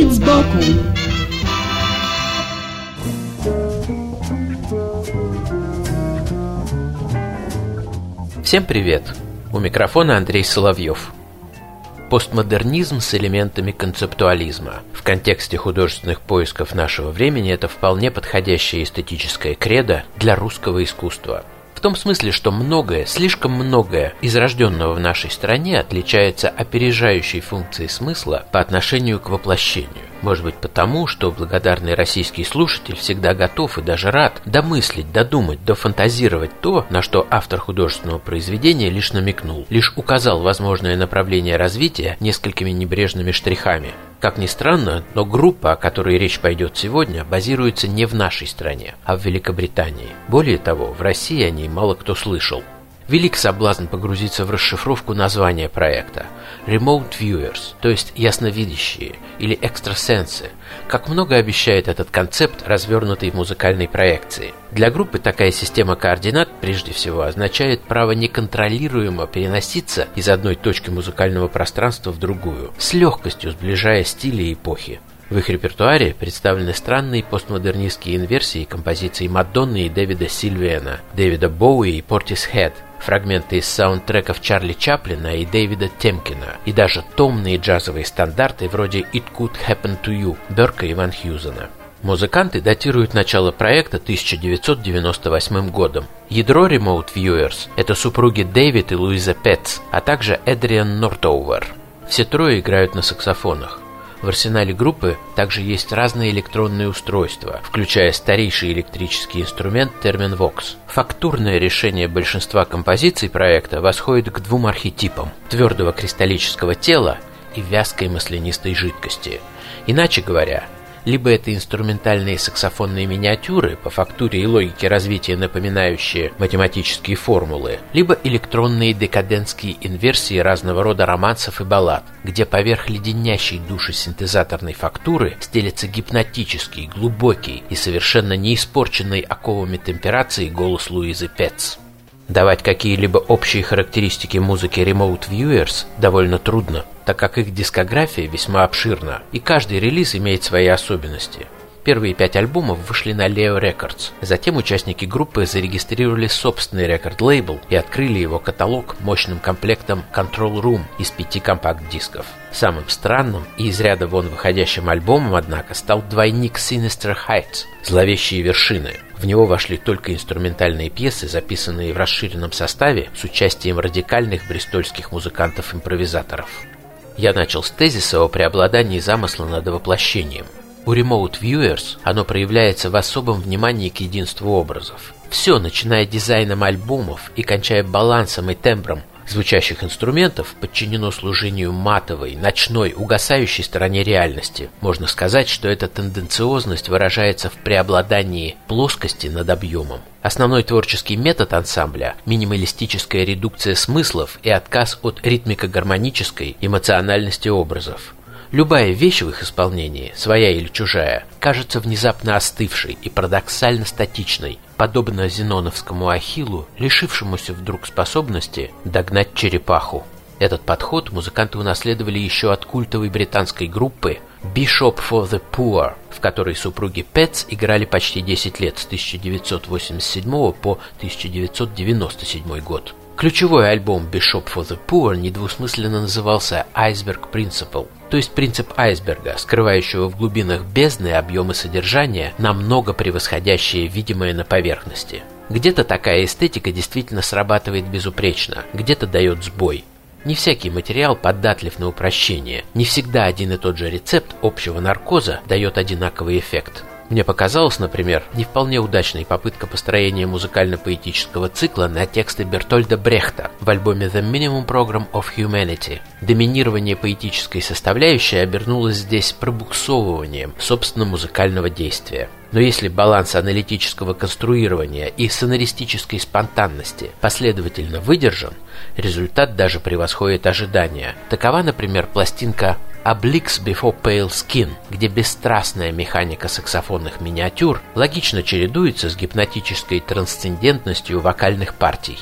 Вид сбоку Всем привет! У микрофона Андрей Соловьев. Постмодернизм с элементами концептуализма. В контексте художественных поисков нашего времени это вполне подходящее эстетическое кредо для русского искусства. В том смысле, что многое, слишком многое из рожденного в нашей стране отличается опережающей функцией смысла по отношению к воплощению. Может быть потому, что благодарный российский слушатель всегда готов и даже рад домыслить, додумать, дофантазировать то, на что автор художественного произведения лишь намекнул, лишь указал возможное направление развития несколькими небрежными штрихами. Как ни странно, но группа, о которой речь пойдет сегодня, базируется не в нашей стране, а в Великобритании. Более того, в России о ней мало кто слышал. Велик соблазн погрузиться в расшифровку названия проекта Remote Viewers, то есть ясновидящие или экстрасенсы. Как много обещает этот концепт, развернутый в музыкальной проекции. Для группы такая система координат прежде всего означает право неконтролируемо переноситься из одной точки музыкального пространства в другую, с легкостью сближая стили и эпохи. В их репертуаре представлены странные постмодернистские инверсии композиций Мадонны и Дэвида Сильвиана, Дэвида Боуи и Портис Хед, фрагменты из саундтреков Чарли Чаплина и Дэвида Темкина, и даже томные джазовые стандарты вроде «It Could Happen to You» Берка и Ван Хьюзена. Музыканты датируют начало проекта 1998 годом. Ядро Remote Viewers – это супруги Дэвид и Луиза Петц, а также Эдриан Нортоувер. Все трое играют на саксофонах. В арсенале группы также есть разные электронные устройства, включая старейший электрический инструмент Termin Vox. Фактурное решение большинства композиций проекта восходит к двум архетипам – твердого кристаллического тела и вязкой маслянистой жидкости. Иначе говоря, либо это инструментальные саксофонные миниатюры, по фактуре и логике развития напоминающие математические формулы, либо электронные декадентские инверсии разного рода романсов и баллад, где поверх леденящей души синтезаторной фактуры стелется гипнотический, глубокий и совершенно не испорченный оковами темперации голос Луизы Петц. Давать какие-либо общие характеристики музыки Remote Viewers довольно трудно, так как их дискография весьма обширна, и каждый релиз имеет свои особенности. Первые пять альбомов вышли на Leo Records. Затем участники группы зарегистрировали собственный рекорд-лейбл и открыли его каталог мощным комплектом Control Room из пяти компакт-дисков. Самым странным и из ряда вон выходящим альбомом, однако, стал двойник Sinister Heights «Зловещие вершины». В него вошли только инструментальные пьесы, записанные в расширенном составе с участием радикальных бристольских музыкантов-импровизаторов. Я начал с тезиса о преобладании замысла над воплощением – у Remote Viewers оно проявляется в особом внимании к единству образов. Все, начиная дизайном альбомов и кончая балансом и тембром звучащих инструментов, подчинено служению матовой, ночной, угасающей стороне реальности. Можно сказать, что эта тенденциозность выражается в преобладании плоскости над объемом. Основной творческий метод ансамбля – минималистическая редукция смыслов и отказ от ритмико-гармонической эмоциональности образов. Любая вещь в их исполнении, своя или чужая, кажется внезапно остывшей и парадоксально статичной, подобно зеноновскому ахиллу, лишившемуся вдруг способности догнать черепаху. Этот подход музыканты унаследовали еще от культовой британской группы Bishop for the Poor, в которой супруги Петс играли почти 10 лет с 1987 по 1997 год. Ключевой альбом Bishop for the Poor недвусмысленно назывался Iceberg Principle, то есть принцип айсберга, скрывающего в глубинах бездны объемы содержания, намного превосходящие видимое на поверхности. Где-то такая эстетика действительно срабатывает безупречно, где-то дает сбой. Не всякий материал податлив на упрощение, не всегда один и тот же рецепт общего наркоза дает одинаковый эффект. Мне показалось, например, не вполне удачной попытка построения музыкально-поэтического цикла на тексты Бертольда Брехта в альбоме The Minimum Program of Humanity. Доминирование поэтической составляющей обернулось здесь пробуксовыванием, собственно, музыкального действия. Но если баланс аналитического конструирования и сонаристической спонтанности последовательно выдержан, результат даже превосходит ожидания. Такова, например, пластинка Obliques Before Pale Skin, где бесстрастная механика саксофонных миниатюр логично чередуется с гипнотической трансцендентностью вокальных партий.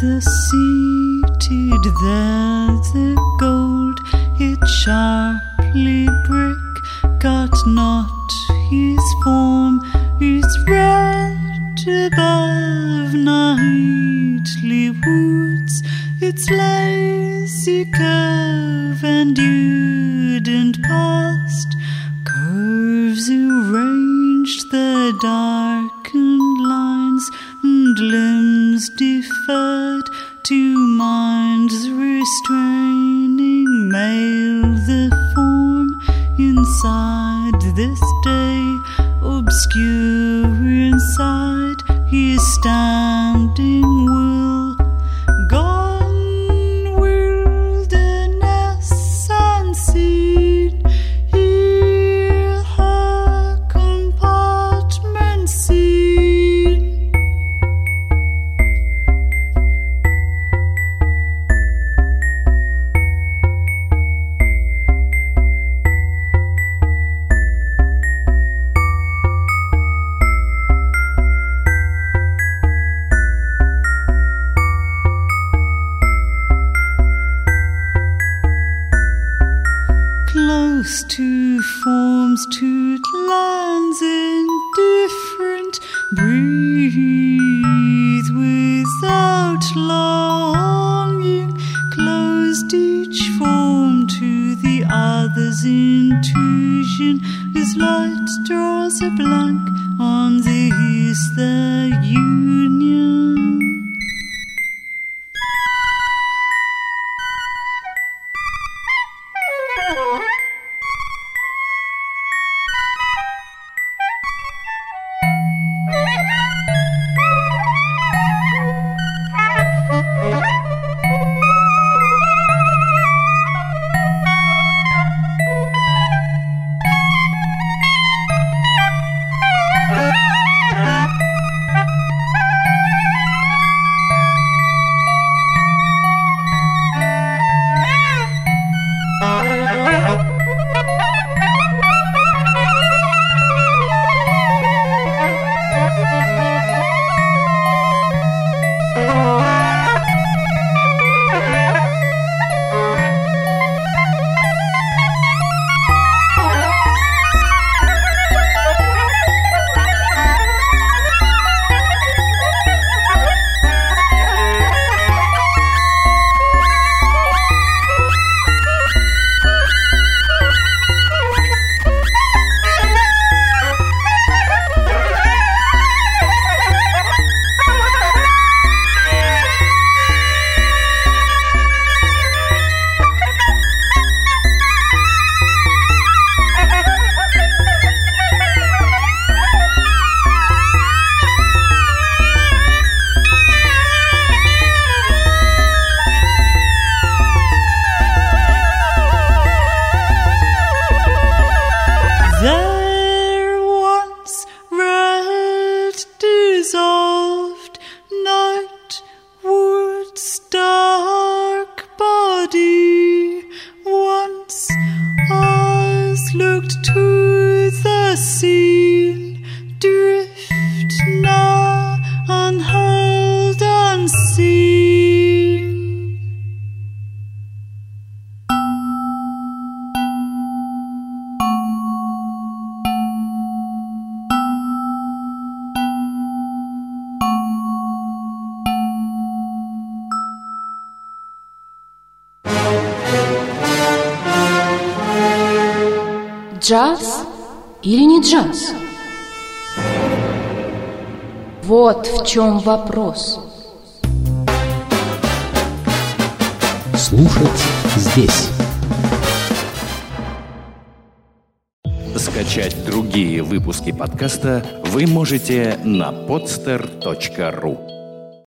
The seated there, the gold it sharply brick got not his form, is red above nightly woods, its lazy curve and and past curves arranged the darkened forms, to lands indifferent. Breathe without longing, closed each form to the other's intuition, as light draws a blank on this their union. Джаз или не джаз? Вот в чем вопрос. Слушать здесь. Скачать другие выпуски подкаста вы можете на podster.ru